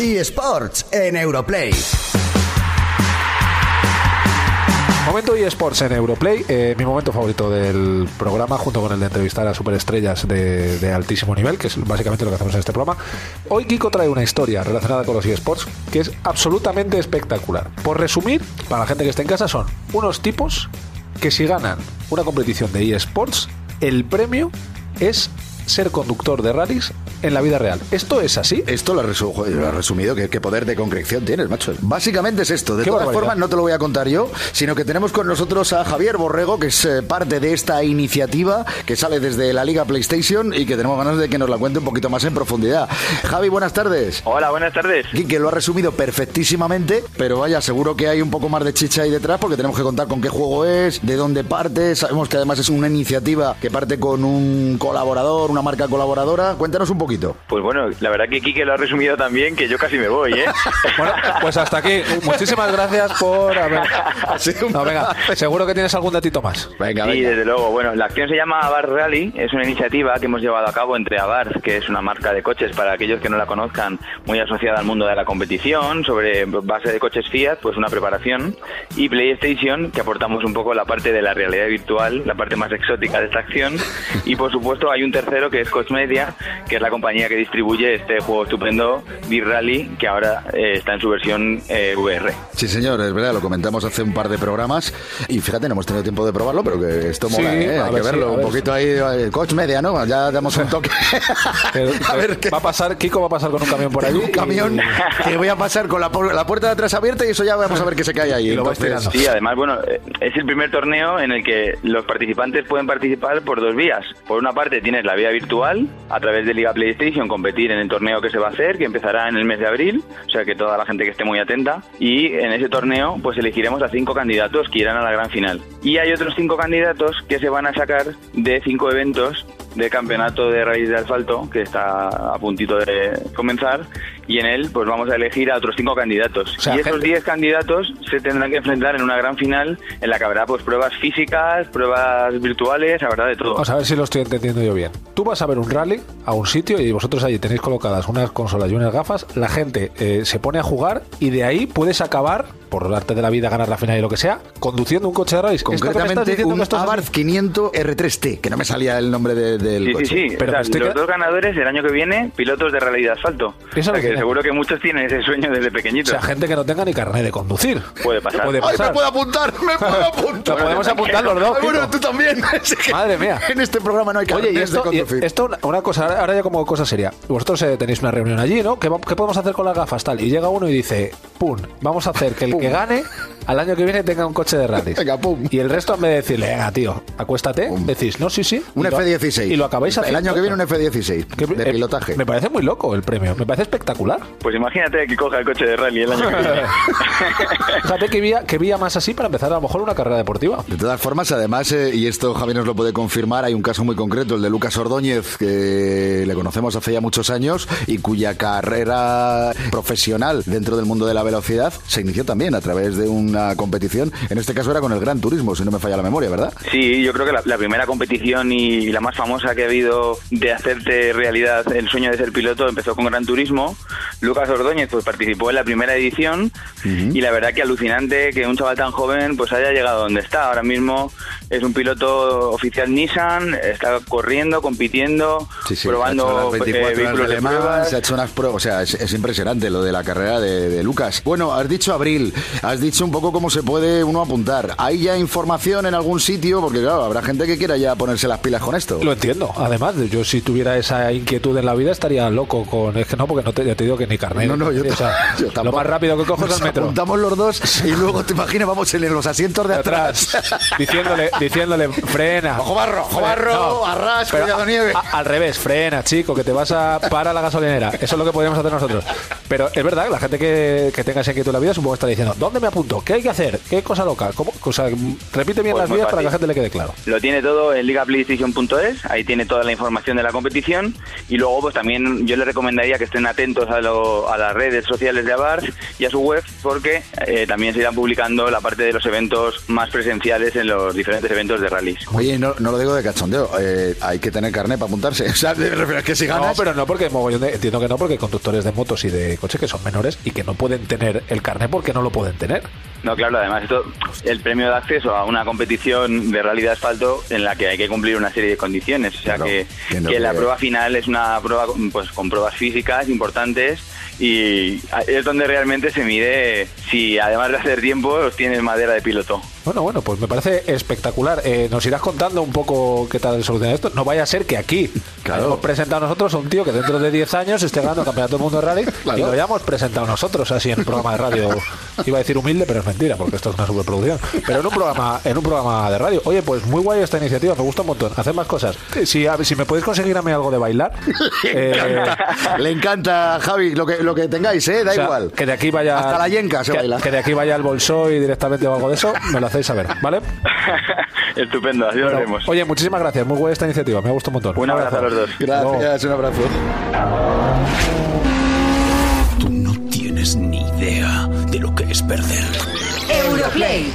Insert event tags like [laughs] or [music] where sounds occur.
eSports en Europlay. Momento eSports en Europlay, eh, mi momento favorito del programa, junto con el de entrevistar a superestrellas de, de altísimo nivel, que es básicamente lo que hacemos en este programa. Hoy Kiko trae una historia relacionada con los eSports que es absolutamente espectacular. Por resumir, para la gente que esté en casa, son unos tipos que si ganan una competición de eSports, el premio es ser conductor de rallies en la vida real. ¿Esto es así? Esto lo, resu- joder, lo has resumido, ¿qué, qué poder de concreción tienes, macho. Básicamente es esto. De Qué todas barbaridad. formas, no te lo voy a contar yo, sino que tenemos con nosotros a Javier Borrego, que es eh, parte de esta iniciativa que sale desde la Liga PlayStation y que tenemos ganas de que nos la cuente un poquito más en profundidad. Javi, buenas tardes. Hola, buenas tardes. que lo ha resumido perfectísimamente, pero vaya, seguro que hay un poco más de chicha ahí detrás porque tenemos que contar con qué juego es, de dónde parte. Sabemos que además es una iniciativa que parte con un colaborador, una marca colaboradora. Cuéntanos un poquito. Pues bueno, la verdad que Quique lo ha resumido tan bien que yo casi me voy, ¿eh? [laughs] Bueno, pues hasta aquí. Muchísimas gracias por haber... No, venga, seguro que tienes algún datito más. Venga, Sí, venga. desde luego. Bueno, la acción se llama Abarth Rally, es una iniciativa que hemos llevado a cabo entre Abarth, que es una marca de coches para aquellos que no la conozcan, muy asociada al mundo de la competición, sobre base de coches Fiat, pues una preparación, y PlayStation, que aportamos un poco la parte de la realidad virtual, la parte más exótica de esta acción, y por supuesto hay un tercero que es Coach Media, que es la compañía que distribuye este juego estupendo, Beer Rally, que ahora eh, está en su versión eh, VR. Sí, señor, es verdad, lo comentamos hace un par de programas y fíjate, no hemos tenido tiempo de probarlo, pero que esto Sí, mola, ¿eh? a Hay ver, que sí, verlo a un poquito ahí. eh, Coach media, ¿no? Ya damos un toque. [laughs] Que- a ver qué. Va a pasar, Kiko va a pasar con un camión por ahí. un camión y- [laughs] que voy a pasar con la, pu- la puerta de atrás abierta y eso ya vamos a ver qué se cae ahí. Y lo Entonces, tirando. Sí, además, bueno, eh, es el primer torneo en el que los participantes pueden participar por dos vías. Por una parte tienes la vía virtual, a través de Liga PlayStation, competir en el torneo que se va a hacer, que empezará en el mes de abril, o sea que toda la gente que esté muy atenta. Y en ese torneo, pues elegiremos a cinco candidatos que irán a la gran final. Y hay otros cinco candidatos que se van a sacar de cinco eventos de campeonato de raíz de asfalto que está a puntito de comenzar y en él pues vamos a elegir a otros cinco candidatos O sea, y esos 10 candidatos se tendrán que enfrentar en una gran final en la que habrá pues pruebas físicas, pruebas virtuales, habrá de todo. Vamos a ver si lo estoy entendiendo yo bien. Tú vas a ver un rally a un sitio y vosotros allí tenéis colocadas unas consolas y unas gafas. La gente eh, se pone a jugar y de ahí puedes acabar, por el arte de la vida, ganar la final y lo que sea, conduciendo un coche de rally. ¿Esto que me estás Concretamente un? Abarth 500 R3T, que no me salía el nombre de- del Sí, coche. sí, sí. Pero O sea, me estoy los que- dos ganadores el año que viene, pilotos de rally de asfalto. Eso O sea, lo que que- seguro que muchos tienen ese sueño desde O pequeñitos. sea, gente que no tenga ni carnet de conducir. Puede pasar. Puede ¡Ay, pasar. me puedo apuntar! ¡Me puedo apuntar! Lo podemos apuntar los dos. Ay, bueno, tú también. [laughs] Madre mía. En este programa no hay Oye, y carnets de esto, y conducir. esto una- cosa, ahora- ya como cosa seria. Vosotros eh, tenéis una reunión allí, ¿no? ¿Qué, qué podemos hacer con las gafas? Tal. Y llega uno y dice, pum, vamos a hacer que el Pum. que gane al año que viene tenga un coche de rally. Venga, pum. Y el resto, en vez de decirle, venga, tío, acuéstate, Pum. decís, no, sí, sí. Un Y lo- F-16. Y lo acabáis El haciendo. año que viene un F-16 Que- de pilotaje. Me parece muy loco el premio. Me parece espectacular. Pues imagínate que coja el coche de rally el año que viene. [laughs] Fíjate que vía, que vía más así para empezar a lo mejor una carrera deportiva. De todas formas, además, eh, y esto Javi nos lo puede confirmar, hay un caso muy concreto, el de Lucas Ordóñez, que le conocemos hace ya muchos años y cuya carrera profesional dentro del mundo de la velocidad se inició también a través de una competición. En este caso era con el Gran Turismo, si no me falla la memoria, ¿verdad? Sí, yo creo que la, la primera competición y la más famosa que ha habido de hacerte realidad el sueño de ser piloto empezó con Gran Turismo. Lucas Ordóñez pues participó en la primera edición y la verdad que alucinante que un chaval tan joven pues haya llegado donde está. Ahora mismo es un piloto oficial Nissan, está corriendo, compitiendo, Sí, sí, probando ha hecho las 24 eh, de de Le Mans, pruebas. se ha hecho unas pruebas, o sea, es, es impresionante lo de la carrera de, de Lucas. Bueno, has dicho abril, has dicho un poco cómo se puede uno apuntar. ¿Hay ya información en algún sitio? Porque claro, habrá gente que quiera ya ponerse las pilas con esto. Lo entiendo. Además, yo si tuviera esa inquietud en la vida estaría loco con... Es que no, porque no te, ya te digo que ni carnet. No, no, yo, O sea, [laughs] yo Lo más rápido que cojo es Nos el metro. apuntamos los dos y luego te imaginas, vamos en los asientos de de atrás. atrás, diciéndole, diciéndole, frena. Ojo barro, ojo barro, arras, pero cuidado nieve. a- al revés, frena, chico, que te vas a para la gasolinera. Eso es lo que podríamos hacer nosotros. Pero es verdad, la gente que, que tenga esa inquietud en la vida supongo que está diciendo, ¿dónde me apunto? ¿Qué hay que hacer? ¿Qué cosa loca? ¿Cómo? O sea, repite bien Pues las vías para que la gente le quede claro. Lo tiene todo en ligaplaystation.es, ahí tiene toda la información de la competición y luego pues también yo les recomendaría que estén atentos a, lo- a las redes sociales de Abarth y a su web porque eh, también se irán publicando la parte de los eventos más presenciales en los diferentes eventos de rallies. Oye, no, no lo digo de cachondeo, eh, hay que tener carnet para apuntarse. [laughs] O sea, me refiero a que si ganas... No, pero no porque entiendo que no, porque conductores de motos y de coche que son menores y que no pueden tener el carnet porque no lo pueden tener. No, claro, además esto, el premio de acceso a una competición de rally de asfalto en la que hay que cumplir una serie de condiciones. O sea Claro, que, que la prueba final es una prueba pues con pruebas físicas importantes y es donde realmente se mide si además de hacer tiempo tienes madera de piloto. Bueno, bueno, pues me parece espectacular. Eh, nos irás contando un poco qué tal soluciona esto. No vaya a ser que aquí Claro. hayamos presentado nosotros a un tío que dentro de 10 años esté ganando el campeonato del mundo de rally [laughs] Claro. y lo hayamos presentado nosotros así en un programa de radio. Iba a decir humilde, pero es mentira, porque esto es una superproducción. Pero en un programa, en un programa de radio. Oye, pues muy guay esta iniciativa, me gusta un montón. Hacer más cosas. Si, a- si me podéis conseguir a mí algo de bailar, [laughs] eh, Le encanta, Javi, lo que, lo que tengáis, ¿eh? Da o sea, igual. Que de aquí vaya. Hasta la yenca se que, baila. que de aquí vaya el bolso y directamente o algo de eso, me lo hacéis saber, ¿vale? [laughs] Estupendo, así lo Bueno, haremos. oye, muchísimas gracias. Muy buena esta iniciativa. Me ha gustado un montón. Un abrazo a los dos. Gracias, un abrazo. Tú no tienes ni idea de lo que es perder. Europlay.